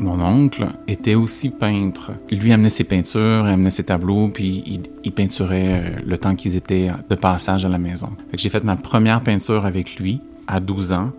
Mon oncle était aussi peintre. Lui amenait ses peintures, amenait ses tableaux, puis il, peinturait euh, le temps qu'ils étaient de passage à la maison. j'ai fait ma première peinture avec lui à 12 ans.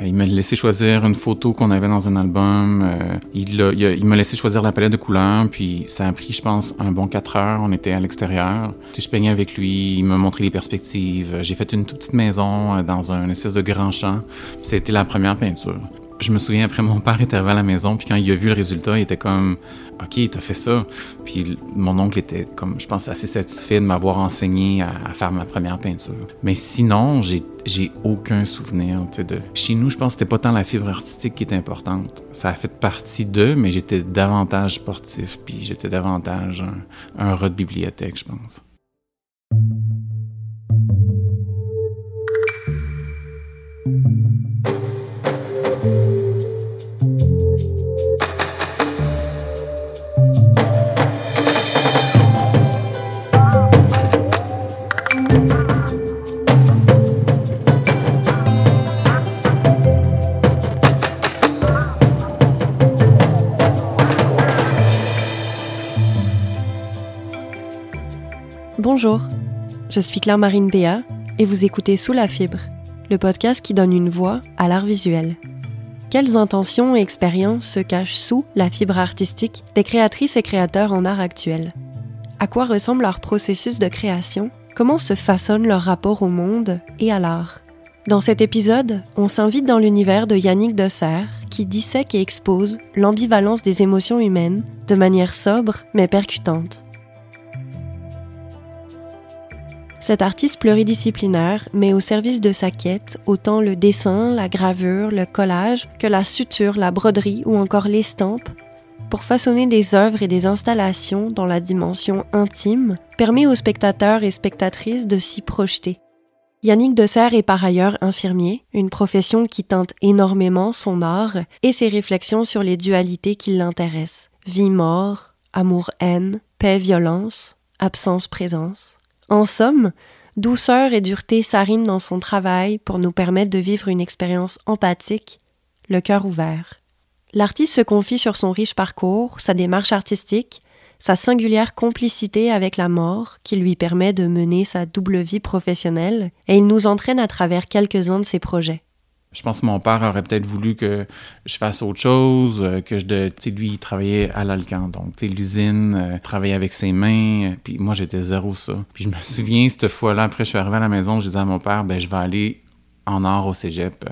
Euh, il m'a laissé choisir une photo qu'on avait dans un album. Euh, il, il, m'a laissé choisir la palette de couleurs, puis ça a pris, je pense, un bon quatre heures. On était à l'extérieur. Je peignais avec lui, il m'a montré les perspectives. J'ai fait une toute petite maison dans un espèce de grand champ. C'était la première peinture je me souviens après mon père est arrivé à la maison puis quand il a vu le résultat il était comme ok t'as fait ça puis mon oncle était comme je pense assez satisfait de m'avoir enseigné à, faire ma première peinture. Mais sinon j'ai j'ai aucun souvenir de chez nous je pense que c'était pas tant la fibre artistique qui était importante. Ça a fait partie d'eux mais j'étais davantage sportif puis j'étais davantage un, un rat de bibliothèque je pense Bonjour, je suis Claire-Marine Béat et vous écoutez Sous la fibre, le podcast qui donne une voix à l'art visuel. Quelles intentions et expériences se cachent sous la fibre artistique des créatrices et créateurs en art actuel? À quoi ressemble leur processus de création? Comment se façonne leur rapport au monde et à l'art? Dans cet épisode, on s'invite dans l'univers de Yannick Dessert qui dissèque et expose l'ambivalence des émotions humaines de manière sobre mais percutante. Cet artiste pluridisciplinaire met au service de sa quête autant le dessin, la gravure, le collage que la suture, la broderie ou encore l'estampe pour façonner des œuvres et des installations dont la dimension intime permet aux spectateurs et spectatrices de s'y projeter. Yannick Dessert est par ailleurs infirmier, une profession qui teinte énormément son art et ses réflexions sur les dualités qui l'intéressent. Vie-mort, amour-haine, paix-violence, absence-présence. En somme, douceur et dureté s'arriment dans son travail pour nous permettre de vivre une expérience empathique, le cœur ouvert. L'artiste se confie sur son riche parcours, sa démarche artistique, sa singulière complicité avec la mort qui lui permet de mener sa double vie professionnelle, et il nous entraîne à travers quelques-uns de ses projets. Je pense que mon père aurait peut-être voulu que je fasse autre chose, euh, que je de, tu sais, lui, il travaillait à l'Alcan, donc, tu sais, l'usine, euh, travaillait avec ses mains, puis moi, j'étais zéro ça. Puis je me souviens, cette fois-là, après, je suis arrivé à la maison, je disais à mon père, ben, je vais aller en art au cégep.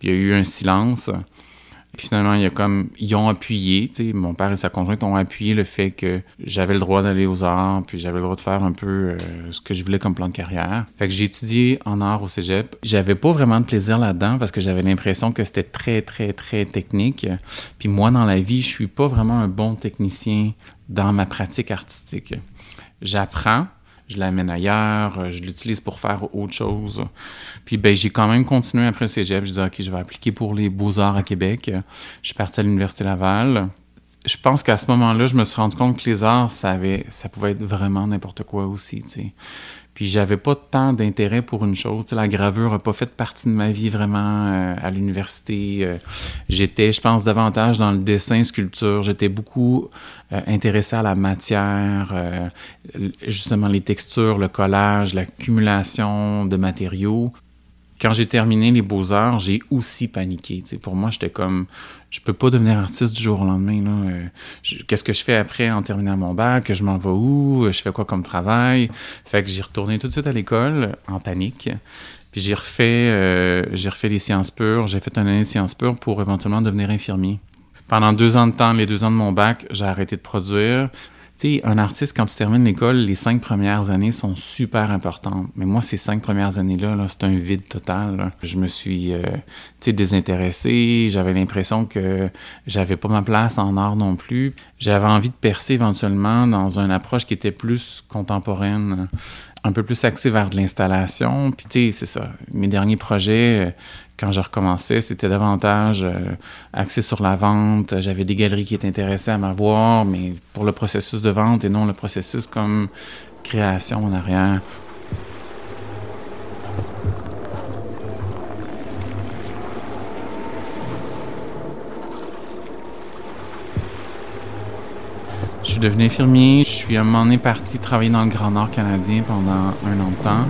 Puis il y a eu un silence. Puis finalement, il y a comme, ils ont appuyé, tu sais, mon père et sa conjointe ont appuyé le fait que j'avais le droit d'aller aux arts, puis j'avais le droit de faire un peu euh, ce que je voulais comme plan de carrière. Fait que j'ai étudié en art au cégep. J'avais pas vraiment de plaisir là-dedans parce que j'avais l'impression que c'était très, très, très technique. Puis moi, dans la vie, je suis pas vraiment un bon technicien dans ma pratique artistique. J'apprends, je l'amène ailleurs, euh, je l'utilise pour faire autre chose. Puis ben, j'ai quand même continué après le cégep. Je disais, OK, je vais appliquer pour les beaux-arts à Québec. Je suis parti à l'Université Laval. Je pense qu'à ce moment-là, je me suis rendu compte que les arts, ça, avait, ça pouvait être vraiment n'importe quoi aussi. sais. Puis j'avais pas tant d'intérêt pour une chose. la gravure n'a pas fait partie de ma vie vraiment euh, à l'université. Euh, j'étais, je pense, davantage dans le dessin, sculpture. J'étais beaucoup euh, intéressé à la matière, justement les textures, le collage, l'accumulation de matériaux quand j'ai terminé les beaux-arts, j'ai aussi paniqué. pour moi, j'étais comme, je peux pas devenir artiste du jour au lendemain. Euh, qu'est-ce que je fais après en terminant mon bac? Je m'en vais où? Je fais quoi comme travail? Fait que j'ai retourné tout de suite à l'école en panique. Puis j'ai refait, euh, j'ai refait les sciences pures. J'ai fait une année de sciences pures pour éventuellement devenir infirmier. Pendant deux ans de temps, les deux ans de mon bac, j'ai arrêté de produire. Sais, un artiste, quand tu termines l'école, les cinq premières années sont super importantes. Mais moi, ces cinq premières années-là, -là, c'est un vide total. Je me suis, euh, tu sais, désintéressé. J'avais l'impression que j'avais pas ma place en art non plus. J'avais envie de percer éventuellement dans une approche qui était plus contemporaine un peu plus axé vers de l'installation. Puis, tu c'est ça. Mes derniers projets, euh, quand je recommençais, c'était davantage euh, axé sur la vente. J'avais des galeries qui étaient intéressées à m'avoir, mais pour le processus de vente et non le processus comme création en arrière. Suis devenu infirmier. Je suis à un moment parti travailler dans le Grand Nord canadien pendant un an de temps,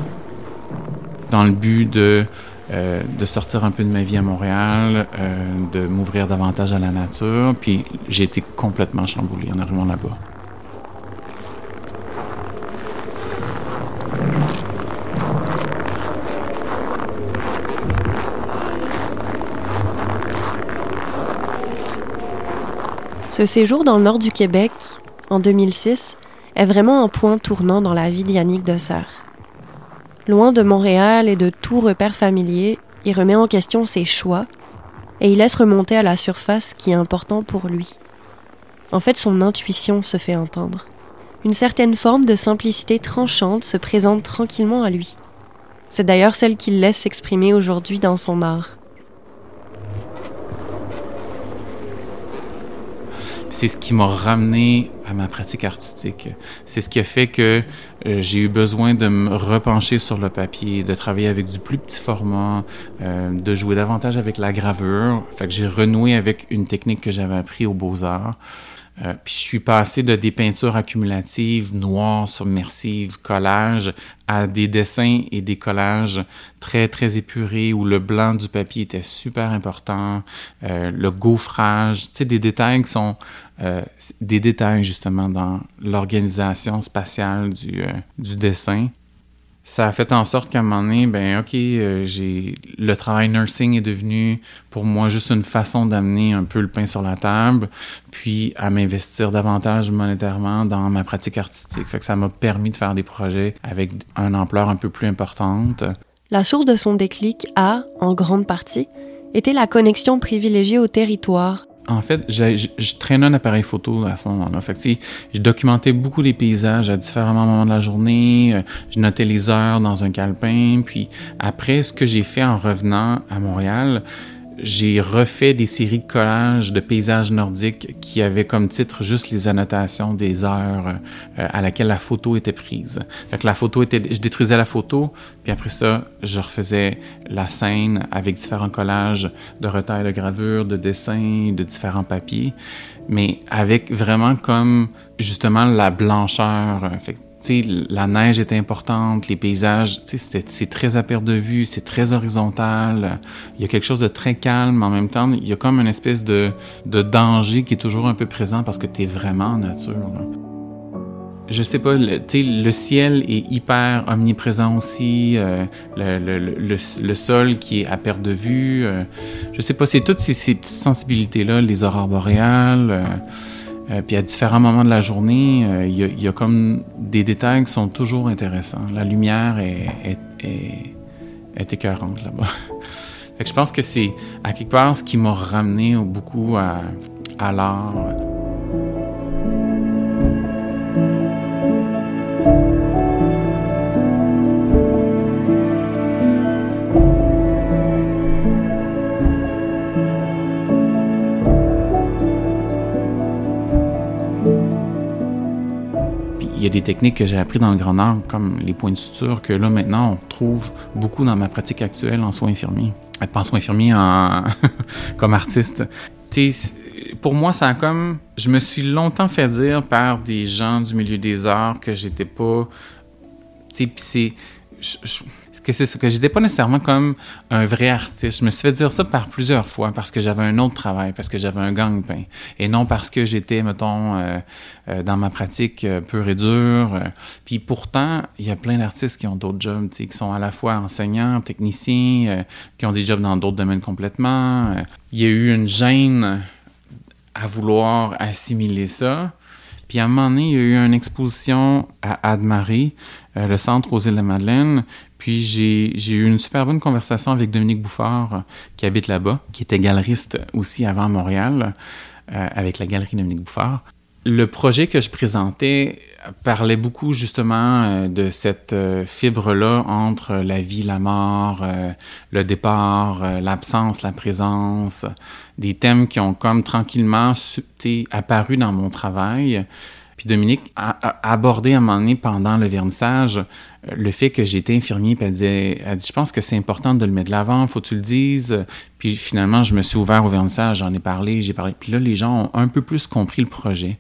dans le but de, euh, de sortir un peu de ma vie à Montréal, euh, de m'ouvrir davantage à la nature. Puis j'ai été complètement chamboulé en arrivant là-bas. Ce séjour dans le nord du Québec, en 2006, est vraiment un point tournant dans la vie d'Yannick Dessert. Loin de Montréal et de tout repère familier, il remet en question ses choix et il laisse remonter à la surface ce qui est important pour lui. En fait, son intuition se fait entendre. Une certaine forme de simplicité tranchante se présente tranquillement à lui. C'est d'ailleurs celle qu'il laisse s'exprimer aujourd'hui dans son art. C'est ce qui m'a ramené à ma pratique artistique. C'est ce qui a fait que euh, j'ai eu besoin de me repencher sur le papier, de travailler avec du plus petit format, euh, de jouer davantage avec la gravure. Fait que j'ai renoué avec une technique que j'avais appris aux Beaux-Arts. Euh, puis je suis passé de des peintures accumulatives, noires, submersives, collages, à des dessins et des collages très, très épurés où le blanc du papier était super important, euh, le gaufrage, tu sais, des détails qui sont euh, des détails justement dans l'organisation spatiale du, du dessin ça a fait en sorte qu'à un moment donné, ben ok, euh, j'ai le travail nursing est devenu pour moi juste une façon d'amener un peu le pain sur la table, puis à m'investir davantage monétairement dans ma pratique artistique. Fait que ça m'a permis de faire des projets avec une ampleur un peu plus importante. La source de son déclic a, en grande partie, été la connexion privilégiée au territoire en fait, je traînais un appareil photo à ce moment-là. Fait que, je documentais beaucoup les paysages à différents moments de la journée. Euh, je notais les heures dans un calepin. Puis après, ce que j'ai fait en revenant à Montréal, j'ai refait des séries de collages de paysages nordiques qui avaient comme titre juste les annotations des heures euh, à laquelle la photo était prise. Fait que la photo était, je détruisais la photo, puis après ça, je refaisais la scène avec différents collages de retails de gravure, de dessins, de différents papiers, mais avec vraiment comme justement la blancheur. La neige est importante, les paysages, c'est très à perte de vue, c'est très horizontal. Il y a quelque chose de très calme, en même temps, il y a comme une espèce de, danger qui est toujours un peu présent parce que tu es vraiment en nature. Je sais pas, le, ciel est hyper omniprésent aussi, euh, le, sol qui est à perte de vue. Euh, je sais pas, c'est toutes ces, ces petites sensibilités-là, les aurores boréales. Euh, euh, puis à différents moments de la journée, euh, il y, a comme des détails qui sont toujours intéressants. La lumière est, est, est, est écœurante là-bas. je pense que c'est à quelque part ce qui m'a ramené beaucoup à, à l'art. Y a des techniques que j'ai appris dans le Grand Nord, comme les points de suture, que là, maintenant, on trouve beaucoup dans ma pratique actuelle en soins infirmiers. Euh, pas en soins infirmiers, en... comme artiste. pour moi, ça a comme... Je me suis longtemps fait dire par des gens du milieu des arts que j'étais pas... Tu sais, c'est que c'est ce que j'étais pas nécessairement comme un vrai artiste. Je me suis fait dire ça par plusieurs fois parce que j'avais un autre travail, parce que j'avais un gang-pain, et non parce que j'étais, mettons, euh, euh, dans ma pratique euh, pure et dure. Puis pourtant, il y a plein d'artistes qui ont d'autres jobs, qui sont à la fois enseignants, techniciens, qui ont des jobs dans d'autres domaines complètement. Il y a eu une gêne à vouloir assimiler ça. Puis à un moment donné, il y a eu une exposition à Admarie, le centre aux îles de Madeleine, puis j'ai eu une super bonne conversation avec Dominique Bouffard, euh, qui habite là-bas, qui était galeriste aussi avant Montréal, euh, avec la galerie Dominique Bouffard. Le projet que je présentais parlait beaucoup justement euh, de cette fibre-là entre la vie, la mort, le départ, l'absence, la présence, des thèmes qui ont comme tranquillement apparu dans mon travail. Puis Dominique a, abordé à un moment donné pendant le vernissage le fait que j'étais infirmier, puis elle, disait, je pense que c'est important de le mettre de l'avant, faut que tu le dises. Puis finalement, je me suis ouvert au vernissage, j'en ai parlé, j'ai parlé. Puis là, les gens ont un peu plus compris le projet.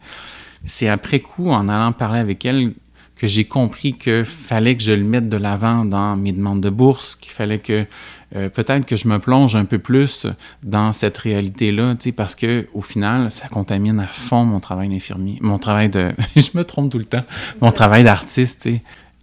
c'est après coup, en allant parler avec elle, que j'ai compris que fallait que je le mette de l'avant dans mes demandes de bourse, qu'il fallait que euh, peut-être que je me plonge un peu plus dans cette réalité-là, parce que au final, ça contamine à fond mon travail d'infirmier, mon travail de, je me trompe tout le temps, mon travail d'artiste,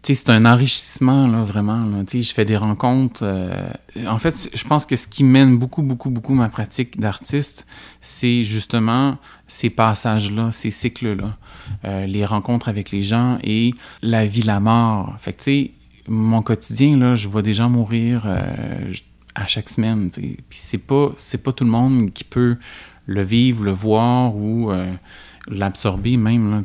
c'est un enrichissement, là, vraiment. Là. Je fais des rencontres. Euh, en fait, je pense que ce qui mène beaucoup, beaucoup, beaucoup ma pratique d'artiste, c'est justement ces passages-là, ces cycles-là, euh, les rencontres avec les gens et la vie, la mort. Fait que, tu sais, mon quotidien, là, je vois des gens mourir euh, à chaque semaine. Puis c'est pas, c'est pas tout le monde qui peut le vivre, le voir ou l'absorber même. Là,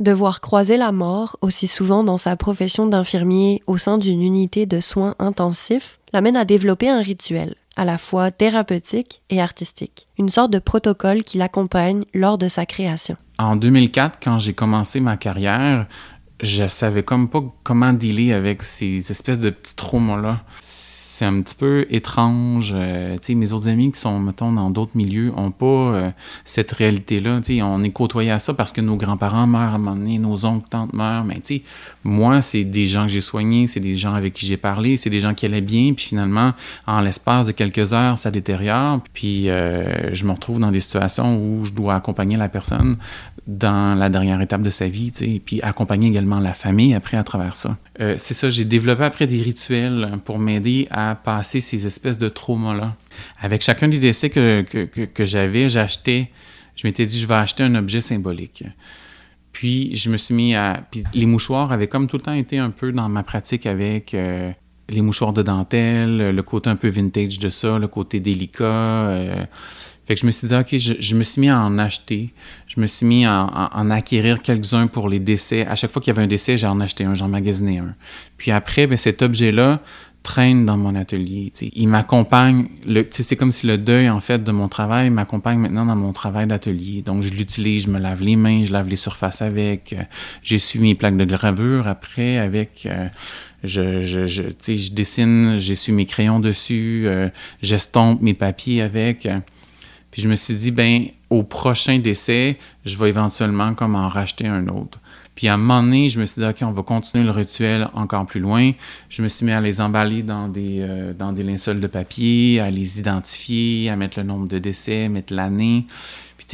Devoir croiser la mort aussi souvent dans sa profession d'infirmier au sein d'une unité de soins intensifs l'amène à développer un rituel, à la fois thérapeutique et artistique, une sorte de protocole qui l'accompagne lors de sa création. En 2004, quand j'ai commencé ma carrière, je savais comme pas comment dealer avec ces espèces de petits traumas-là c'est un petit peu étrange. Euh, mes autres amis qui sont, mettons, dans d'autres milieux n'ont pas euh, cette réalité-là. On est côtoyé à ça parce que nos grands-parents meurent à un moment donné, nos oncles, tantes meurent. Mais moi, c'est des gens que j'ai soignés, c'est des gens avec qui j'ai parlé, c'est des gens qui allaient bien. Puis finalement, en l'espace de quelques heures, ça détériore. Puis euh, je me retrouve dans des situations où je dois accompagner la personne dans la dernière étape de sa vie, puis accompagner également la famille après à travers ça. Euh, c'est ça, j'ai développé après des rituels pour m'aider à passer ces espèces de traumas-là. Avec chacun des décès que, que, que, j'avais, j'achetais, je m'étais dit, je vais acheter un objet symbolique. Puis je me suis mis à... Puis les mouchoirs avaient comme tout le temps été un peu dans ma pratique avec euh, les mouchoirs de dentelle, le côté un peu vintage de ça, le côté délicat. Euh, fait que je me suis dit, OK, je, me suis mis à en acheter. Je me suis mis à, en acquérir quelques-uns pour les décès. À chaque fois qu'il y avait un décès, j'en achetais un, j'en magasinais un. Puis après, ben, cet objet-là traîne dans mon atelier. Il m'accompagne. C'est comme si le deuil, en fait, de mon travail m'accompagne maintenant dans mon travail d'atelier. Donc, je l'utilise, je me lave les mains, je lave les surfaces avec. Euh, J'essuie mes plaques de gravure après avec. Euh, je, je, je, je dessine, j'essuie mes crayons dessus, euh, j'estompe mes papiers avec. Puis je me suis dit, ben au prochain décès, je vais éventuellement comme en racheter un autre. Puis à un moment donné, je me suis dit, OK, on va continuer le rituel encore plus loin. Je me suis mis à les emballer dans des, euh, dans des linceuls de papier, à les identifier, à mettre le nombre de décès, mettre l'année.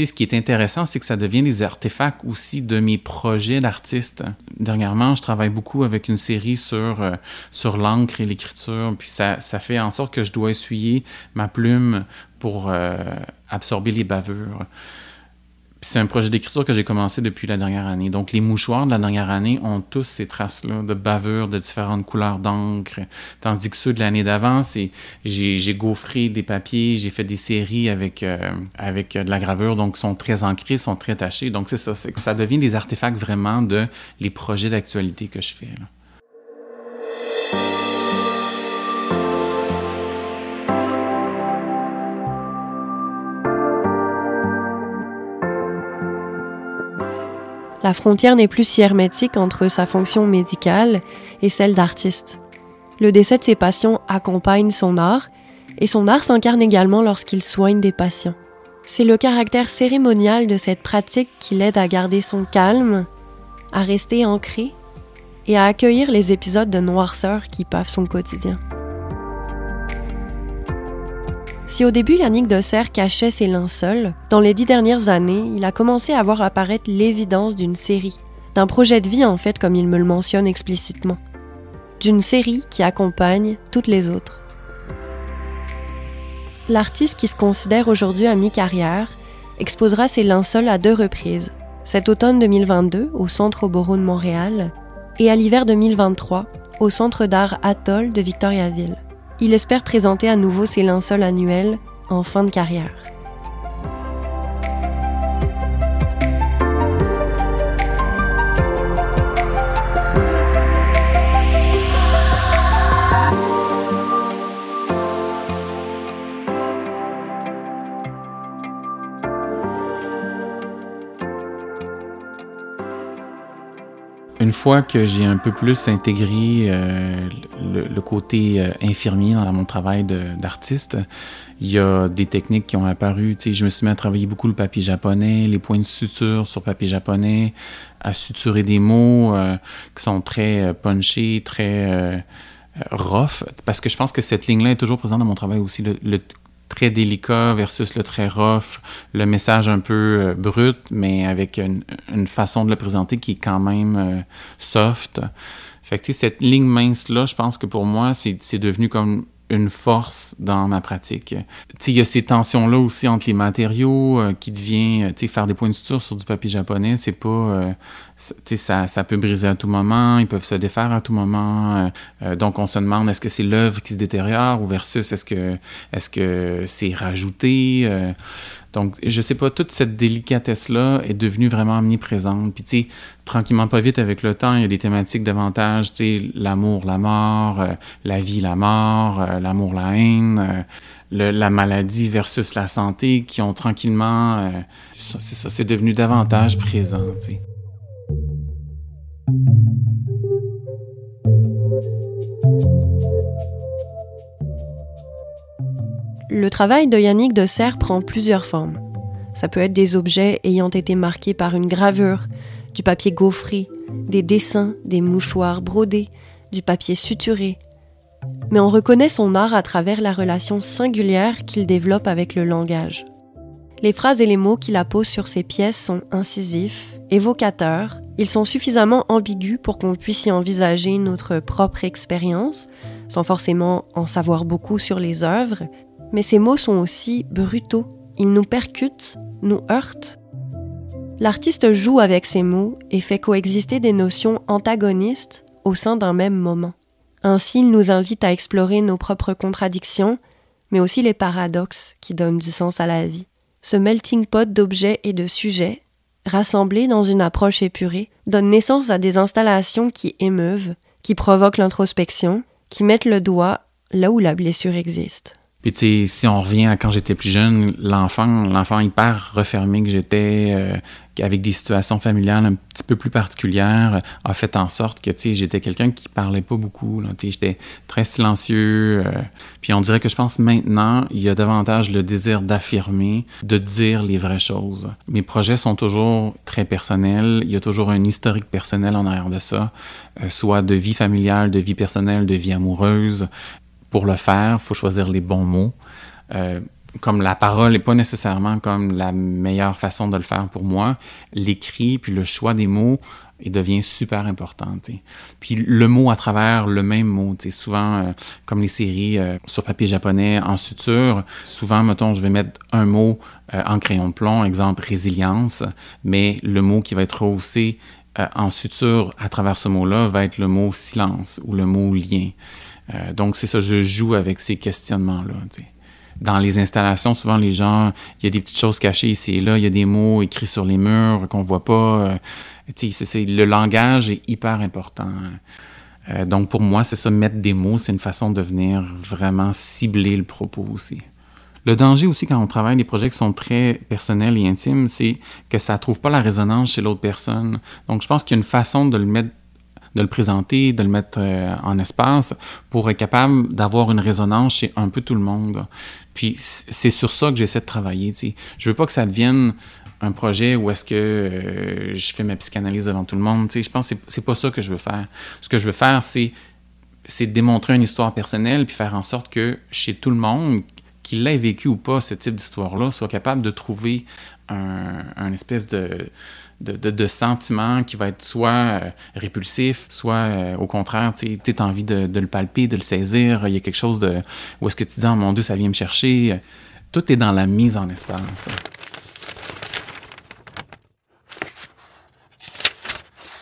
Ce qui est intéressant, c'est que ça devient des artefacts aussi de mes projets d'artiste. Dernièrement, je travaille beaucoup avec une série sur, euh, sur l'encre et l'écriture. Puis ça, ça fait en sorte que je dois essuyer ma plume pour euh, absorber les bavures. C'est un projet d'écriture que j'ai commencé depuis la dernière année. Donc, les mouchoirs de la dernière année ont tous ces traces-là de bavures de différentes couleurs d'encre. Tandis que ceux de l'année d'avant, c'est j'ai gaufré des papiers, j'ai fait des séries avec, euh, avec de la gravure, donc sont très ancrés, sont très tachés. Donc, c'est ça. Ça devient des artefacts vraiment de les projets d'actualité que je fais. La frontière n'est plus si hermétique entre sa fonction médicale et celle d'artiste. Le décès de ses patients accompagne son art, et son art s'incarne également lorsqu'il soigne des patients. C'est le caractère cérémonial de cette pratique qui l'aide à garder son calme, à rester ancré et à accueillir les épisodes de noirceur qui pavent son quotidien. Si au début Yannick Dosser cachait ses linceuls, dans les dix dernières années, il a commencé à voir apparaître l'évidence d'une série, d'un projet de vie en fait comme il me le mentionne explicitement, d'une série qui accompagne toutes les autres. L'artiste qui se considère aujourd'hui à mi-carrière exposera ses linceuls à deux reprises, cet automne 2022 au Centre Oboro de Montréal et à l'hiver 2023 au Centre d'art Atoll de Victoriaville il espère présenter à nouveau ses linceuls annuels en fin de carrière. Fois que j'ai un peu plus intégré euh, le, côté euh, infirmier dans mon travail d'artiste, il y a des techniques qui ont apparu. Tu je me suis mis à travailler beaucoup le papier japonais, les points de suture sur papier japonais, à suturer des mots euh, qui sont très punchés, très rough, parce que je pense que cette ligne-là est toujours présente dans mon travail aussi. Très délicat versus le très rough, le message un peu euh, brut, mais avec une, façon de le présenter qui est quand même euh, soft. Fait que, cette ligne mince-là, je pense que pour moi, c'est devenu comme une force dans ma pratique. Il y a ces tensions-là aussi entre les matériaux euh, qui devient, faire des points de suture sur du papier japonais, c'est pas, euh, ça, ça peut briser à tout moment, ils peuvent se défaire à tout moment. Euh, donc on se demande est-ce que c'est l'œuvre qui se détériore ou versus est-ce que est-ce que c'est rajouté. Donc, je sais pas, toute cette délicatesse-là est devenue vraiment omniprésente. Puis, tu tranquillement, pas vite, avec le temps, il y a des thématiques davantage, tu l'amour, la mort, euh, la vie, la mort, euh, l'amour, la haine, euh, la maladie versus la santé, qui ont tranquillement, c'est ça, c'est devenu davantage présent, tu sais. Le travail de Yannick de Serre prend plusieurs formes. Ça peut être des objets ayant été marqués par une gravure, du papier gaufré, des dessins, des mouchoirs brodés, du papier suturé. Mais on reconnaît son art à travers la relation singulière qu'il développe avec le langage. Les phrases et les mots qu'il appose sur ses pièces sont incisifs, évocateurs, ils sont suffisamment ambigus pour qu'on puisse y envisager notre propre expérience, sans forcément en savoir beaucoup sur les œuvres, mais ces mots sont aussi brutaux. Ils nous percutent, nous heurtent. L'artiste joue avec ces mots et fait coexister des notions antagonistes au sein d'un même moment. Ainsi, il nous invite à explorer nos propres contradictions, mais aussi les paradoxes qui donnent du sens à la vie. Ce melting pot d'objets et de sujets, rassemblés dans une approche épurée, donne naissance à des installations qui émeuvent, qui provoquent l'introspection, qui mettent le doigt là où la blessure existe. Puis si on revient à quand j'étais plus jeune, l'enfant, l'enfant hyper refermé que j'étais, euh, avec des situations familiales un petit peu plus particulières, a fait en sorte que j'étais quelqu'un qui parlait pas beaucoup. J'étais très silencieux. Euh, puis on dirait que je pense maintenant, il y a davantage le désir d'affirmer, de dire les vraies choses. Mes projets sont toujours très personnels. Il y a toujours un historique personnel en arrière de ça, euh, soit de vie familiale, de vie personnelle, de vie amoureuse pour le faire, il faut choisir les bons mots. Euh, comme la parole n'est pas nécessairement comme la meilleure façon de le faire pour moi, l'écrit puis le choix des mots il devient super important. Puis le mot à travers le même mot, souvent euh, comme les séries euh, sur papier japonais en suture, souvent, mettons, je vais mettre un mot en crayon de plomb, exemple résilience, mais le mot qui va être rehaussé en suture à travers ce mot-là va être le mot silence ou le mot lien. Euh, donc, c'est ça, je joue avec ces questionnements-là. Dans les installations, souvent, les gens, il y a des petites choses cachées ici et là, il y a des mots écrits sur les murs qu'on voit pas. Euh, c'est, le langage est hyper important. Euh, donc, pour moi, c'est ça, mettre des mots, c'est une façon de venir vraiment cibler le propos aussi. Le danger aussi quand on travaille des projets qui sont très personnels et intimes, c'est que ça ne trouve pas la résonance chez l'autre personne. Donc, je pense qu'il y a une façon de le mettre de le présenter, de le mettre euh, en espace pour être capable d'avoir une résonance chez un peu tout le monde. Puis c'est sur ça que j'essaie de travailler. Je Je veux pas que ça devienne un projet où est-ce que euh, je fais ma psychanalyse devant tout le monde. je pense que c'est pas ça que je veux faire. Ce que je veux faire, c'est démontrer une histoire personnelle puis faire en sorte que chez tout le monde, qu'il l'ait vécu ou pas, ce type d'histoire-là, soit capable de trouver un, un espèce de de, de, sentiment qui va être soit euh, répulsif, soit euh, au contraire, tu as envie de, le palper, de le saisir. Il y a quelque chose de. Où est-ce que tu dis, oh mon Dieu, ça vient me chercher. Tout est dans la mise en espace.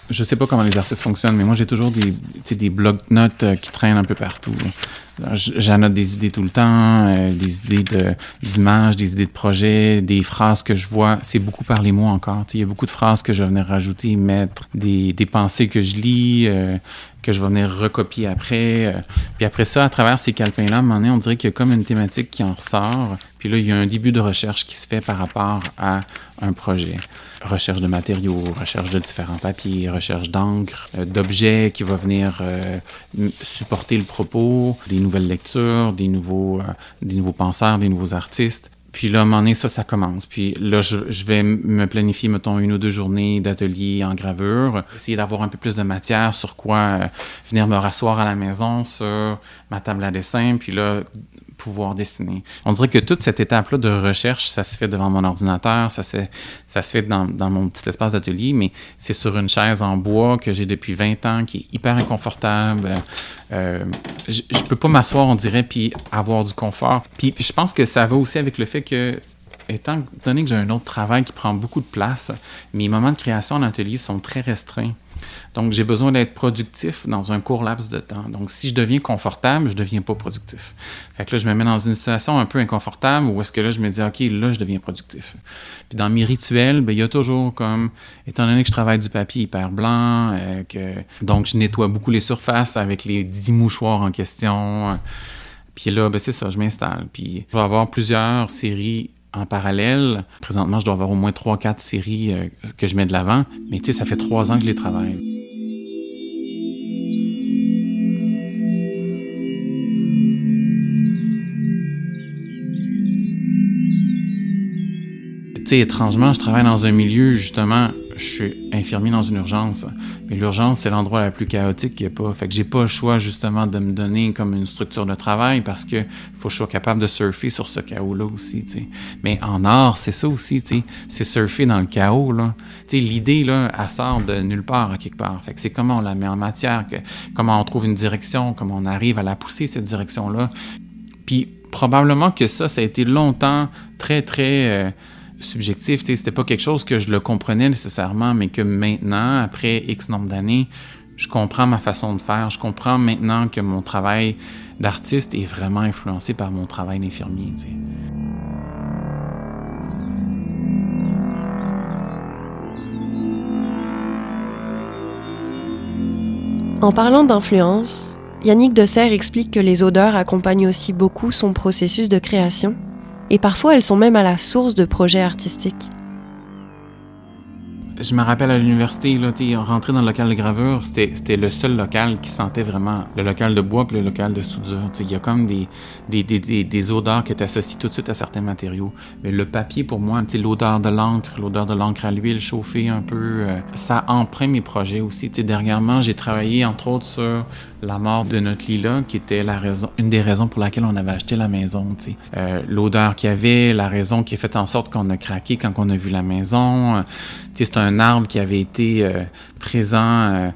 Je sais pas comment les artistes fonctionnent, mais moi j'ai toujours des, des blocs-notes euh, qui traînent un peu partout. J'annote des idées tout le temps, euh, des idées d'images, des idées de projets, des phrases que je vois. C'est beaucoup par les mots encore. Il y a beaucoup de phrases que je vais venir rajouter, mettre, des, des pensées que je lis, euh, que je vais venir recopier après. Euh. Puis après ça, à travers ces calepins-là, à un donné, on dirait qu'il y a comme une thématique qui en ressort. Puis là, il y a un début de recherche qui se fait par rapport à un projet. Recherche de matériaux, recherche de différents papiers, recherche d'encre, euh, d'objets qui vont venir euh, supporter le propos, nouvelles lectures, des nouveaux, des nouveaux penseurs, des nouveaux artistes. Puis là, à un moment donné, ça, ça commence. Puis là, je, vais me planifier, mettons, une ou deux journées d'atelier en gravure, essayer d'avoir un peu plus de matière sur quoi euh, venir me rasseoir à la maison, sur ma table à dessin, puis là, pouvoir dessiner. On dirait que toute cette étape-là de recherche, ça se fait devant mon ordinateur, ça se fait, ça se fait dans, dans mon petit espace d'atelier, mais c'est sur une chaise en bois que j'ai depuis 20 ans, qui est hyper inconfortable. Euh, je, je peux pas m'asseoir, on dirait, puis avoir du confort. Puis je pense que ça va aussi avec le fait que étant donné que j'ai un autre travail qui prend beaucoup de place, mes moments de création en atelier sont très restreints. Donc, j'ai besoin d'être productif dans un court laps de temps. Donc, si je deviens confortable, je ne deviens pas productif. Fait que là, je me mets dans une situation un peu inconfortable où est-ce que là, je me dis, OK, là, je deviens productif. Puis dans mes rituels, ben, il y a toujours comme, étant donné que je travaille du papier hyper blanc, euh, que, donc je nettoie beaucoup les surfaces avec les dix mouchoirs en question. Puis là, ben, c'est ça, je m'installe. Puis je vais avoir plusieurs séries en parallèle. Présentement, je dois avoir au moins 3-4 séries euh, que je mets de l'avant, mais tu sais, ça fait trois ans que je les travaille. Sais, étrangement, je travaille dans un milieu, justement, je suis infirmier dans une urgence. Mais l'urgence, c'est l'endroit le plus chaotique qu'il n'y a pas. Fait que j'ai pas le choix, justement, de me donner comme une structure de travail parce que faut que je sois capable de surfer sur ce chaos-là aussi. Mais en art, c'est ça aussi, tu sais. C'est surfer dans le chaos, là. Tu sais, l'idée, là, elle sort de nulle part, à quelque part. Fait que c'est comment on la met en matière, que, comment on trouve une direction, comment on arrive à la pousser, cette direction-là. Puis probablement que ça, ça a été longtemps très, très... Euh, subjectif. C'était pas quelque chose que je le comprenais nécessairement, mais que maintenant, après X nombre d'années, je comprends ma façon de faire. Je comprends maintenant que mon travail d'artiste est vraiment influencé par mon travail d'infirmier. En parlant d'influence, Yannick Desserre explique que les odeurs accompagnent aussi beaucoup son processus de création et parfois elles sont même à la source de projets artistiques. Je me rappelle à l'université, rentrer dans le local de gravure, c'était le seul local qui sentait vraiment le local de bois puis le local de soudure. Il y a comme des, des, des, des, odeurs qui étaient associées tout de suite à certains matériaux. Mais le papier, pour moi, l'odeur de l'encre, l'odeur de l'encre à l'huile chauffée un peu, euh, ça emprunte mes projets aussi. dernièrement, j'ai travaillé entre autres sur la mort de notre Lila, qui était la raison, une des raisons pour laquelle on avait acheté la maison. Euh, L'odeur qu'il y avait, la raison qui a fait en sorte qu'on a craqué quand on a vu la maison. Euh, c'est un arbre qui avait été euh, présent euh,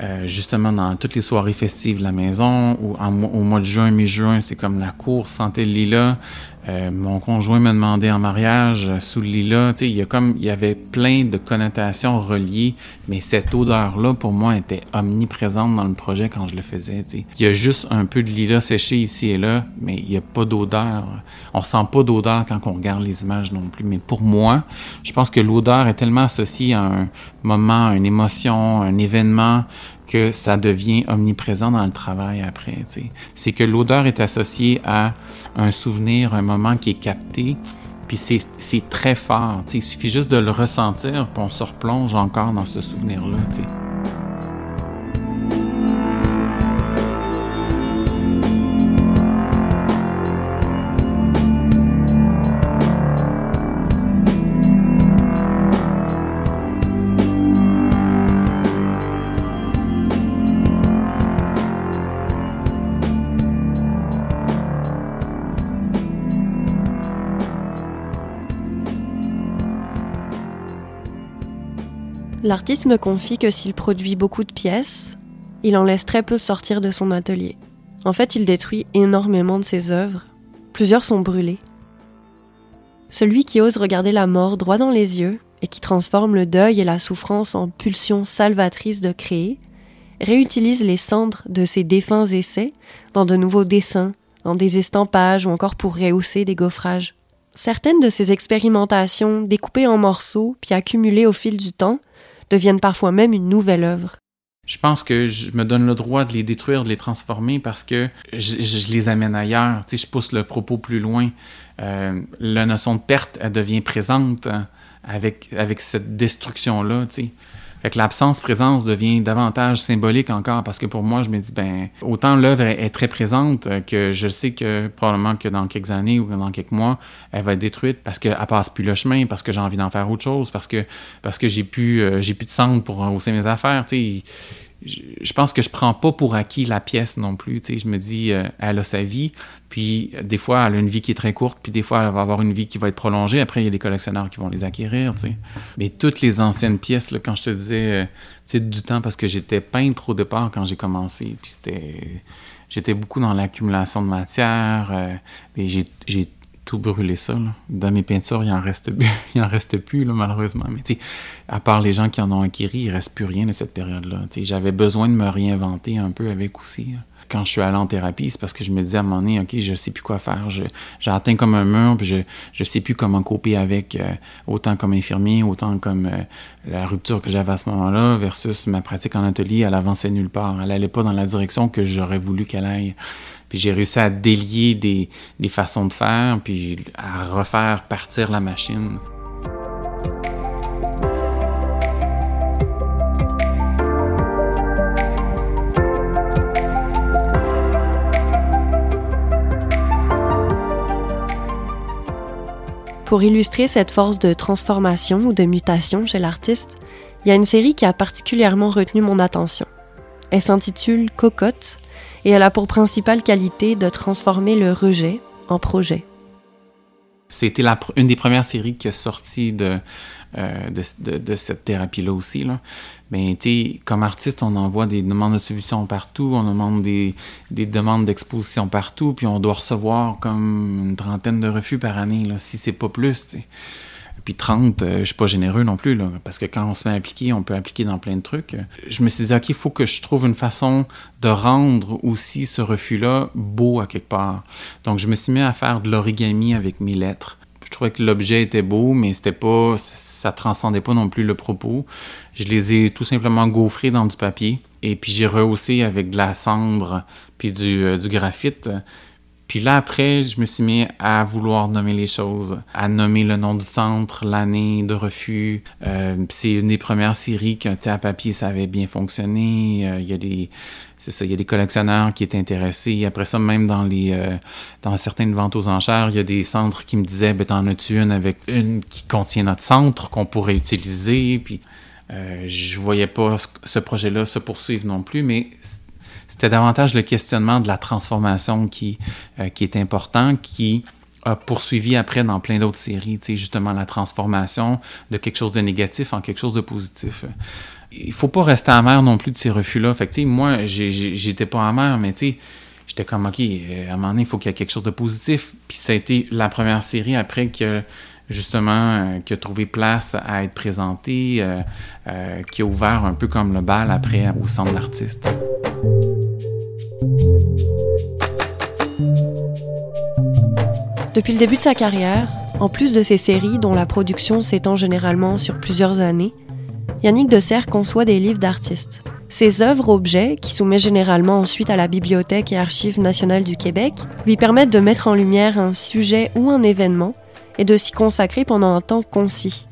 euh, justement dans toutes les soirées festives de la maison. Au mois de juin, mi-juin, c'est comme la cour sentait le lilas. Euh, mon conjoint m'a demandé en mariage euh, sous le lilas. Il y a comme il y avait plein de connotations reliées, mais cette odeur-là, pour moi, était omniprésente dans le projet quand je le faisais. Il y a juste un peu de lilas séché ici et là, mais il n'y a pas d'odeur. On sent pas d'odeur quand on regarde les images non plus. Mais pour moi, je pense que l'odeur est tellement associée à un moment, une émotion, un événement que ça devient omniprésent dans le travail après. C'est que l'odeur est associée à un souvenir, un moment qui est capté, puis c'est très fort. Il suffit juste de le ressentir, puis on se replonge encore dans ce souvenir-là. L'artiste me confie que s'il produit beaucoup de pièces, il en laisse très peu sortir de son atelier. En fait, il détruit énormément de ses œuvres. Plusieurs sont brûlées. Celui qui ose regarder la mort droit dans les yeux et qui transforme le deuil et la souffrance en pulsion salvatrice de créer réutilise les cendres de ses défunts essais dans de nouveaux dessins, dans des estampages ou encore pour rehausser des gaufrages. Certaines de ces expérimentations, découpées en morceaux puis accumulées au fil du temps, deviennent parfois même une nouvelle œuvre. Je pense que je me donne le droit de les détruire, de les transformer parce que je, les amène ailleurs. Tu je pousse le propos plus loin. Euh, la notion de perte, elle devient présente hein, avec, avec cette destruction-là. Tu sais. Fait que l'absence-présence devient davantage symbolique encore parce que pour moi, je me dis, ben, autant l'œuvre est, très présente euh, que je sais que probablement que dans quelques années ou dans quelques mois, elle va être détruite parce qu'elle passe plus le chemin, parce que j'ai envie d'en faire autre chose, parce que, parce que j'ai plus, euh, j'ai plus de centre pour hausser mes affaires. Je pense que je prends pas pour acquis la pièce non plus. Tu je me dis, euh, elle a sa vie, puis des fois, elle a une vie qui est très courte, puis des fois, elle va avoir une vie qui va être prolongée. Après, il y a des collectionneurs qui vont les acquérir. Mais toutes les anciennes pièces, quand je te disais, euh, du temps, parce que j'étais peintre au départ quand j'ai commencé, j'étais beaucoup dans l'accumulation de matière. Euh, tout brûlé ça. Dans mes peintures, il en reste, il en reste plus, malheureusement. Mais à part les gens qui en ont acquis, il reste plus rien de cette période-là. J'avais besoin de me réinventer un peu avec aussi. Quand je suis allé en thérapie, c'est parce que je me disais à un moment donné, OK, je sais plus quoi faire. J'ai atteint comme un mur, puis je, je sais plus comment coper avec, euh, autant comme infirmier, autant comme euh, la rupture que j'avais à ce moment-là, versus ma pratique en atelier, elle avançait nulle part. Elle allait pas dans la direction que j'aurais voulu qu'elle aille. J'ai réussi à délier des, des façons de faire, puis à refaire partir la machine. Pour illustrer cette force de transformation ou de mutation chez l'artiste, il y a une série qui a particulièrement retenu mon attention. Elle s'intitule Cocotte et elle a pour principale qualité de transformer le rejet en projet. C'était une des premières séries qui est sortie de, euh, de, cette thérapie-là aussi. Là. Mais comme artiste, on envoie des demandes de solutions partout, on demande des, des demandes d'exposition partout, puis on doit recevoir comme une trentaine de refus par année, si c'est pas plus. Puis 30, euh, je suis pas généreux non plus, là, parce que quand on se met à appliquer, on peut appliquer dans plein de trucs. Je me suis dit, OK, il faut que je trouve une façon de rendre aussi ce refus-là beau à quelque part. Donc, je me suis mis à faire de l'origami avec mes lettres. Je trouvais que l'objet était beau, mais c'était pas, ça transcendait pas non plus le propos. Je les ai tout simplement gaufrés dans du papier. Et puis j'ai rehaussé avec de la cendre puis du, euh, du graphite. Puis là, après, je me suis mis à vouloir nommer les choses, à nommer le nom du centre, l'année de refus. Euh, c'est une des premières séries qu'un à papier, ça avait bien fonctionné. Euh, il y a des, c'est ça, il y a des collectionneurs qui étaient intéressés. Après ça, même dans les, euh, dans certaines ventes aux enchères, il y a des centres qui me disaient, ben t'en as-tu une avec une qui contient notre centre qu'on pourrait utiliser? Puis je voyais pas ce projet-là se poursuivre non plus, mais c'était davantage le questionnement de la transformation qui, euh, qui est important, qui a poursuivi après dans plein d'autres séries, justement la transformation de quelque chose de négatif en quelque chose de positif. Il faut pas rester amer non plus de ces refus-là. Fait que, moi, j'étais pas amer, mais j'étais comme, OK, euh, à un moment donné, il faut qu'il y ait quelque chose de positif. Puis ça a été la première série après que justement, euh, qui a trouvé place à être présentée, qui a ouvert un peu comme le bal après au centre d'artistes. Depuis le début de sa carrière, en plus de ses séries dont la production s'étend généralement sur plusieurs années, Yannick Desserre conçoit des livres d'artistes. Ses œuvres objets, qui soumet généralement ensuite à la Bibliothèque et Archives nationales du Québec, lui permettent de mettre en lumière un sujet ou un événement et de s'y consacrer pendant un temps concis.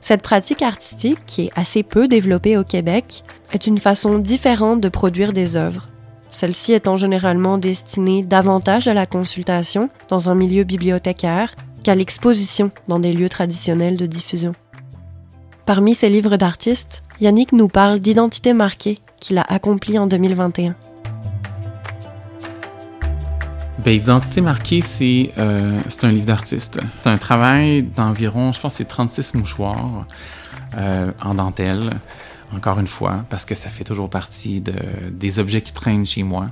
Cette pratique artistique, qui est assez peu développée au Québec, est une façon différente de produire des œuvres celle-ci étant généralement destinée davantage à la consultation dans un milieu bibliothécaire qu'à l'exposition dans des lieux traditionnels de diffusion. Parmi ses livres d'artistes, Yannick nous parle d'Identité marquée qu'il a accompli en 2021. Identité marquée, euh, c'est un livre d'artiste. C'est un travail d'environ, je pense, c'est 36 mouchoirs euh, en dentelle encore une fois, parce que ça fait toujours partie de, des objets qui traînent chez moi.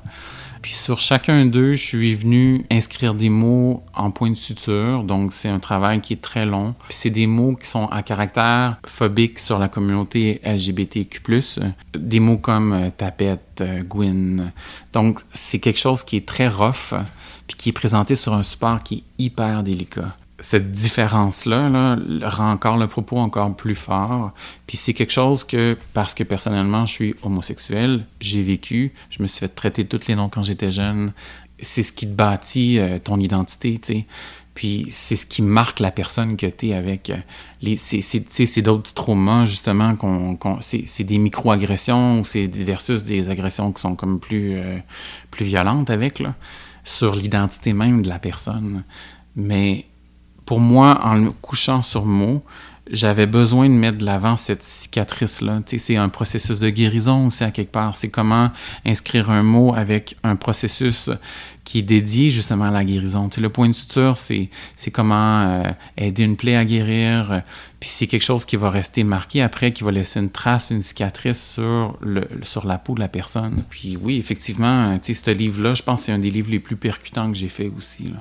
Puis sur chacun d'eux, je suis venu inscrire des mots en point de suture. Donc c'est un travail qui est très long. Puis c'est des mots qui sont à caractère phobique sur la communauté LGBTQ+. Des mots comme euh, tapette, euh, Gwyn. Donc c'est quelque chose qui est très rough puis qui est présenté sur un support qui est hyper délicat cette différence-là là, rend encore le propos encore plus fort. Puis c'est quelque chose que, parce que personnellement, je suis homosexuel, j'ai vécu, je me suis fait traiter tous les noms quand j'étais jeune. C'est ce qui te bâtit euh, ton identité, tu sais. Puis c'est ce qui marque la personne que tu es avec. Euh, les, c'est d'autres petits traumas, justement, qu'on, c'est des micro-agressions ou c'est versus des agressions qui sont comme plus, euh, plus violentes avec, là, sur l'identité même de la personne. Mais pour moi, en me couchant sur mot, j'avais besoin de mettre de l'avant cette cicatrice-là. C'est un processus de guérison aussi à quelque part. C'est comment inscrire un mot avec un processus qui est dédié justement à la guérison. le point de suture, c'est comment euh, aider une plaie à guérir. puis c'est quelque chose qui va rester marqué après, qui va laisser une trace, une cicatrice sur, le, sur la peau de la personne. Puis oui, effectivement, ce livre-là, je pense que c'est un des livres les plus percutants que j'ai fait aussi.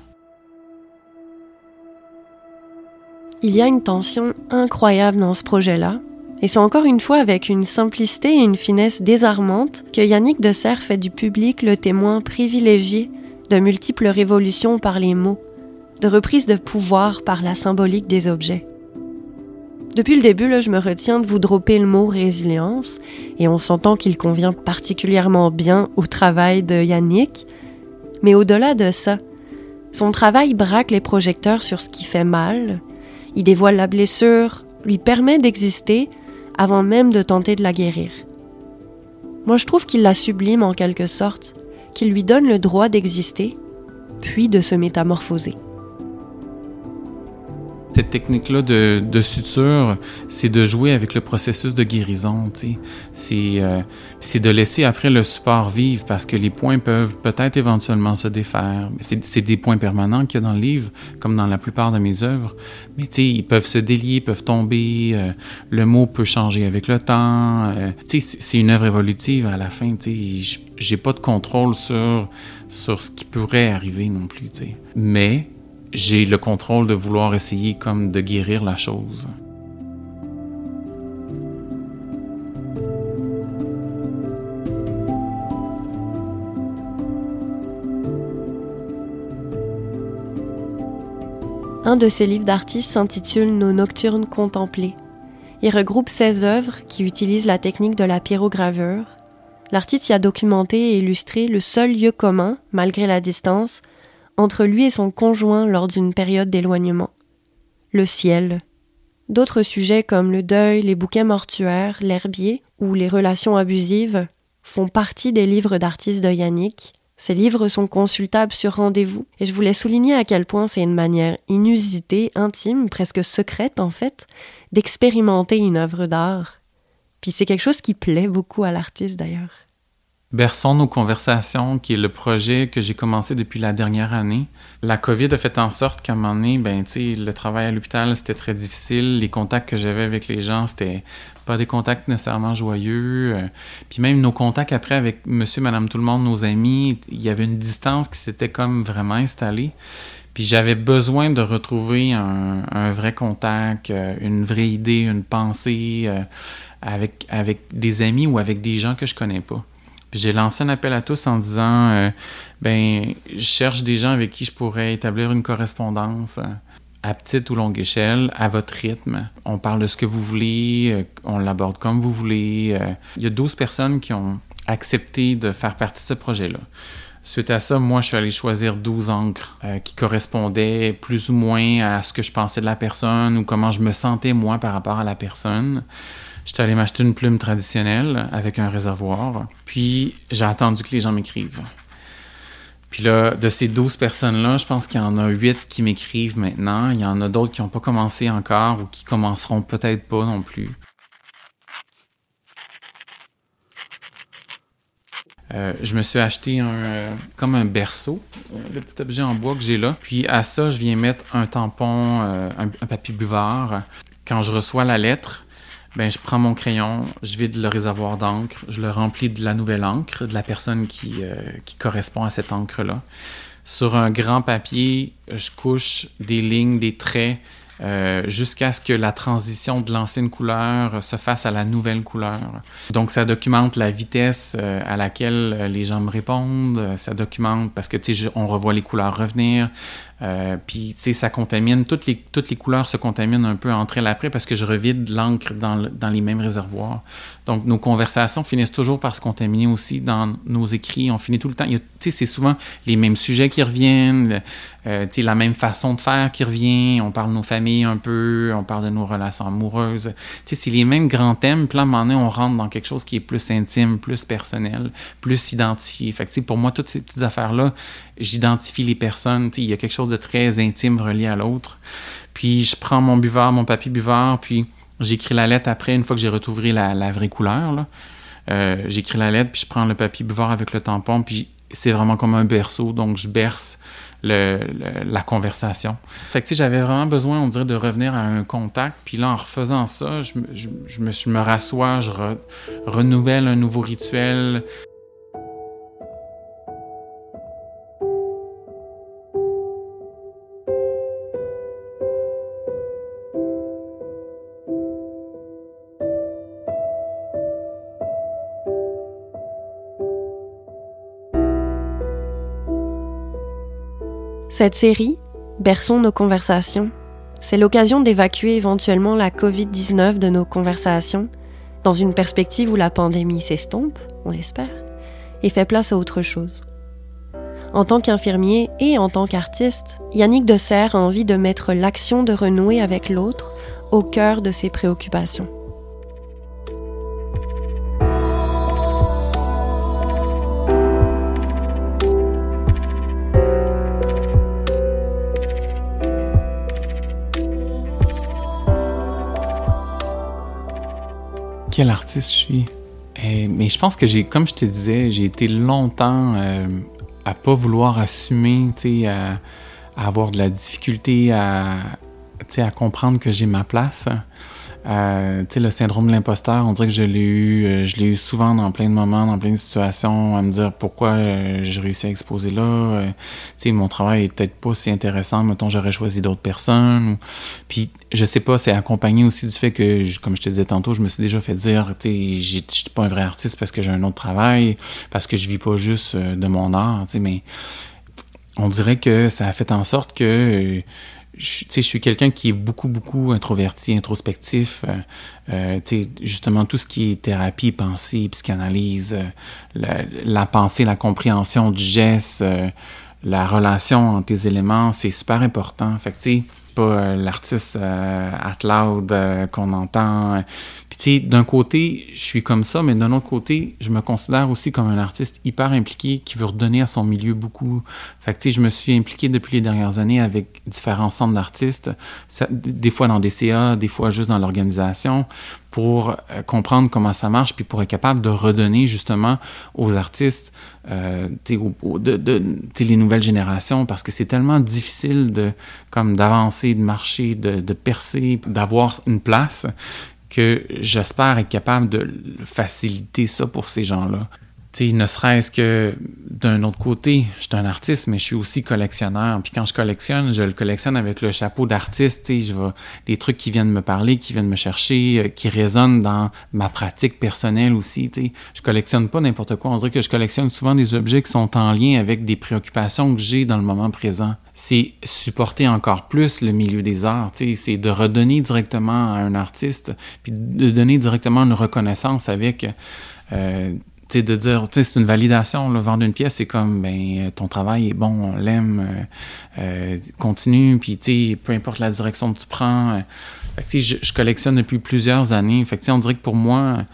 Il y a une tension incroyable dans ce projet-là, et c'est encore une fois avec une simplicité et une finesse désarmante que Yannick de Serre fait du public le témoin privilégié de multiples révolutions par les mots, de reprises de pouvoir par la symbolique des objets. Depuis le début, je me retiens de vous dropper le mot résilience, et on s'entend qu'il convient particulièrement bien au travail de Yannick. Mais au-delà de ça, son travail braque les projecteurs sur ce qui fait mal, il dévoile la blessure, lui permet d'exister avant même de tenter de la guérir. Moi, je trouve qu'il la sublime en quelque sorte, qu'il lui donne le droit d'exister, puis de se métamorphoser. Cette technique-là de, de, suture, c'est de jouer avec le processus de guérison. C'est euh, de laisser après le support vivre parce que les points peuvent peut-être éventuellement se défaire. C'est des points permanents qu'il y a dans le livre, comme dans la plupart de mes œuvres. Mais ils peuvent se délier, peuvent tomber. Euh, le mot peut changer avec le temps. Euh, c'est une œuvre évolutive à la fin. J'ai pas de contrôle sur, sur ce qui pourrait arriver non plus. Mais j'ai le contrôle de vouloir essayer comme de guérir la chose. Un de ses livres d'artistes s'intitule Nos Nocturnes contemplées. Il regroupe 16 œuvres qui utilisent la technique de la pyrogravure. L'artiste y a documenté et illustré le seul lieu commun, malgré la distance, entre lui et son conjoint lors d'une période d'éloignement. Le ciel. D'autres sujets comme le deuil, les bouquets mortuaires, l'herbier ou les relations abusives font partie des livres d'artistes de Yannick. Ces livres sont consultables sur rendez-vous et je voulais souligner à quel point c'est une manière inusitée, intime, presque secrète en fait, d'expérimenter une œuvre d'art. Puis c'est quelque chose qui plaît beaucoup à l'artiste d'ailleurs. Berçons nos conversations, qui est le projet que j'ai commencé depuis la dernière année. La COVID a fait en sorte qu'à un moment donné, ben, le travail à l'hôpital, c'était très difficile. Les contacts que j'avais avec les gens, c'était pas des contacts nécessairement joyeux. Euh. Puis même nos contacts après avec monsieur, madame, tout le monde, nos amis, il y avait une distance qui s'était comme vraiment installée. Puis j'avais besoin de retrouver un, vrai contact, euh, une vraie idée, une pensée euh, avec, avec des amis ou avec des gens que je connais pas j'ai lancé un appel à tous en disant euh, ben je cherche des gens avec qui je pourrais établir une correspondance euh, à petite ou longue échelle, à votre rythme. On parle de ce que vous voulez, euh, on l'aborde comme vous voulez. Il y a 12 personnes qui ont accepté de faire partie de ce projet-là. Suite à ça, moi, je suis allé choisir 12 encres qui correspondaient plus ou moins à ce que je pensais de la personne ou comment je me sentais moi par rapport à la personne. J'étais allé m'acheter une plume traditionnelle avec un réservoir. Puis j'ai attendu que les gens m'écrivent. Puis là, de ces 12 personnes-là, je pense qu'il y en a 8 qui m'écrivent maintenant. Il y en a d'autres qui n'ont pas commencé encore ou qui commenceront peut-être pas non plus. Euh, je me suis acheté un, euh, comme un berceau, euh, le petit objet en bois que j'ai là. Puis à ça, je viens mettre un tampon, un, papier buvard. Quand je reçois la lettre, ben je prends mon crayon, je vide le réservoir d'encre, je le remplis de la nouvelle encre, de la personne qui, euh, qui correspond à cette encre-là. Sur un grand papier, je couche des lignes, des traits, euh, jusqu'à ce que la transition de l'ancienne couleur se fasse à la nouvelle couleur. Donc, ça documente la vitesse euh, à laquelle euh, les gens me répondent, ça documente parce que, tu on revoit les couleurs revenir, euh, puis, tu sais, ça contamine, toutes les, toutes les couleurs se contaminent un peu entre elles après parce que je revide l'encre dans, dans, les mêmes réservoirs. Donc, nos conversations finissent toujours par se contaminer aussi dans nos écrits. On finit tout le temps. Tu sais, c'est souvent les mêmes sujets qui reviennent, euh, tu sais, la même façon de faire qui revient. On parle de nos familles un peu, on parle de nos relations amoureuses. Tu sais, c'est les mêmes grands thèmes. Puis là, à moment on rentre dans quelque chose qui est plus intime, plus personnel, plus identifié. Fait que, tu sais, pour moi, toutes ces petites affaires-là, j'identifie les personnes. Il y a quelque chose de très intime relié à l'autre. Puis je prends mon buvard, mon papier buvard, puis j'écris la lettre après, une fois que j'ai retrouvé la, vraie couleur. Euh, j'écris la lettre, puis je prends le papier buvard avec le tampon, puis c'est vraiment comme un berceau, donc je berce la conversation. Fait que, j'avais vraiment besoin, on dirait, de revenir à un contact. Puis là, en refaisant ça, je, me, je me rassois, je renouvelle un nouveau rituel. Cette série, Berçons nos conversations, c'est l'occasion d'évacuer éventuellement la COVID-19 de nos conversations, dans une perspective où la pandémie s'estompe, on l'espère, et fait place à autre chose. En tant qu'infirmier et en tant qu'artiste, Yannick de Serres a envie de mettre l'action de renouer avec l'autre au cœur de ses préoccupations. Quel artiste je suis. Eh, mais je pense que j'ai, comme je te disais, j'ai été longtemps euh, à pas vouloir assumer, à, à, avoir de la difficulté à, à comprendre que j'ai ma place. Euh, tu sais, le syndrome de l'imposteur, on dirait que je l'ai eu, euh, je l'ai eu souvent dans plein de moments, dans plein de situations, à me dire pourquoi euh, j'ai réussi à exposer là. Euh, tu sais, mon travail est peut-être pas si intéressant, mettons, j'aurais choisi d'autres personnes. Puis, je sais pas, c'est accompagné aussi du fait que, comme je te disais tantôt, je me suis déjà fait dire, tu sais, je suis pas un vrai artiste parce que j'ai un autre travail, parce que je vis pas juste de mon art, tu sais, mais on dirait que ça a fait en sorte que je, je suis quelqu'un qui est beaucoup, beaucoup introverti, introspectif. Euh, euh justement, tout ce qui est thérapie, pensée, psychanalyse, euh, la, pensée, la compréhension du geste, euh, la relation entre tes éléments, c'est super important. Fait que, pas euh, l'artiste euh, at loud euh, qu'on entend. Puis tu sais, d'un côté, je suis comme ça, mais d'un autre côté, je me considère aussi comme un artiste hyper impliqué qui veut redonner à son milieu beaucoup. Fait que tu sais, je me suis impliqué depuis les dernières années avec différents centres d'artistes, des fois dans des CA, des fois juste dans l'organisation, pour comprendre comment ça marche, puis pour être capable de redonner justement aux artistes euh, de, de, les nouvelles générations parce que c'est tellement difficile de comme d'avancer, de marcher, de, de percer, d'avoir une place que j'espère être capable de faciliter ça pour ces gens-là ne serait-ce que d'un autre côté, je suis un artiste, mais je suis aussi collectionneur. Puis quand je collectionne, je le collectionne avec le chapeau d'artiste. Je vais les trucs qui viennent me parler, qui viennent me chercher, euh, qui résonnent dans ma pratique personnelle aussi. sais. Je collectionne pas n'importe quoi. On dirait que je collectionne souvent des objets qui sont en lien avec des préoccupations que j'ai dans le moment présent. C'est supporter encore plus le milieu des arts. C'est de redonner directement à un artiste, puis de donner directement une reconnaissance avec. Euh, de dire, c'est une validation, le vendre une pièce, c'est comme, ben, ton travail est bon, on l'aime, euh, euh, continue, puis peu importe la direction que tu prends. Euh, je, collectionne depuis plusieurs années. Fait on dirait que pour moi,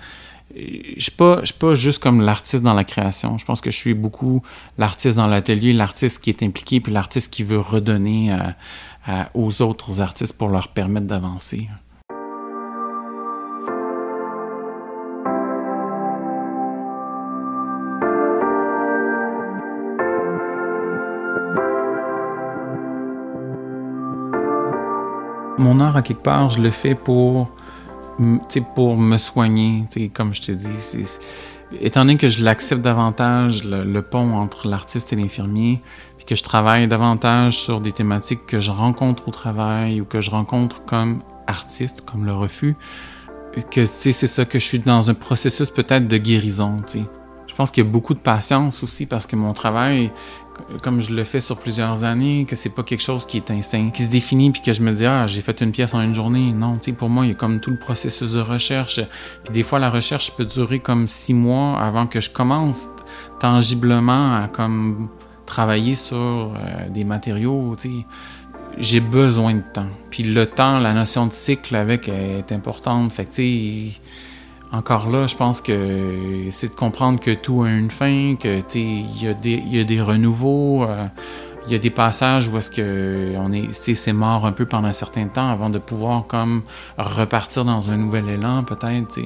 je pas, suis pas juste comme l'artiste dans la création. Je pense que je suis beaucoup l'artiste dans l'atelier, l'artiste qui est impliqué, puis l'artiste qui veut redonner aux autres artistes pour leur permettre d'avancer. Mon art, à quelque part, je le fais pour pour me soigner, comme je te dis. Étant donné que je l'accepte davantage, le, pont entre l'artiste et l'infirmier, puis que je travaille davantage sur des thématiques que je rencontre au travail ou que je rencontre comme artiste, comme le refus, que c'est ça, que je suis dans un processus peut-être de guérison. Je pense qu'il y a beaucoup de patience aussi parce que mon travail, comme je le fais sur plusieurs années, que c'est pas quelque chose qui est instinct, qui se définit puis que je me dis ah j'ai fait une pièce en une journée. Non, tu sais pour moi il y a comme tout le processus de recherche. Puis des fois la recherche peut durer comme six mois avant que je commence tangiblement à comme travailler sur euh, des matériaux. Tu sais j'ai besoin de temps. Puis le temps, la notion de cycle avec est importante. Fait que tu sais encore là, je pense que c'est de comprendre que tout a une fin, que il y, a des, y a des renouveaux, euh, il y a des passages où est-ce que on est, c'est mort un peu pendant un certain temps avant de pouvoir comme repartir dans un nouvel élan, peut-être.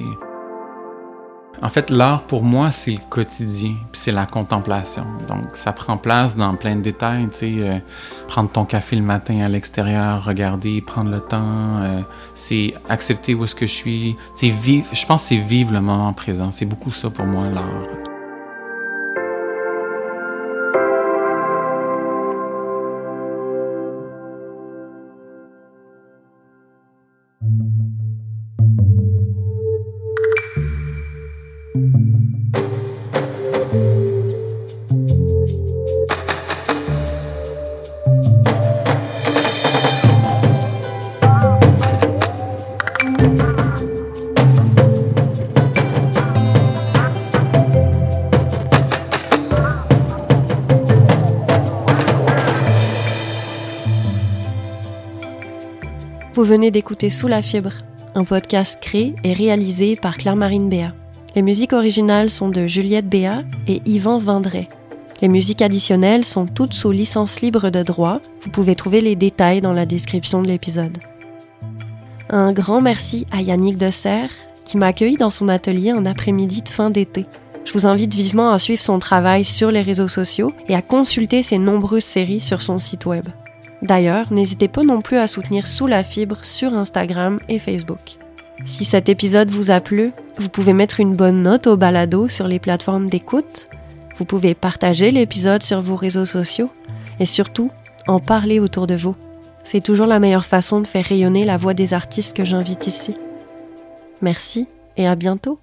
En fait, l'art pour moi, c'est le quotidien, puis c'est la contemplation. Donc, ça prend place dans plein de détails, tu sais, euh, prendre ton café le matin à l'extérieur, regarder, prendre le temps, euh, c'est accepter où est-ce que je suis, c'est vivre. Je pense que c'est vivre le moment présent. C'est beaucoup ça pour moi l'art. Vous venez d'écouter Sous la fibre, un podcast créé et réalisé par Claire-Marine Béat. Les musiques originales sont de Juliette Béat et Yvan Vendray. Les musiques additionnelles sont toutes sous licence libre de droit. Vous pouvez trouver les détails dans la description de l'épisode. Un grand merci à Yannick Desserre qui m'a accueilli dans son atelier en après-midi de fin d'été. Je vous invite vivement à suivre son travail sur les réseaux sociaux et à consulter ses nombreuses séries sur son site web. D'ailleurs, n'hésitez pas non plus à soutenir Sous la fibre sur Instagram et Facebook. Si cet épisode vous a plu, vous pouvez mettre une bonne note au balado sur les plateformes d'écoute, vous pouvez partager l'épisode sur vos réseaux sociaux et surtout en parler autour de vous. C'est toujours la meilleure façon de faire rayonner la voix des artistes que j'invite ici. Merci et à bientôt.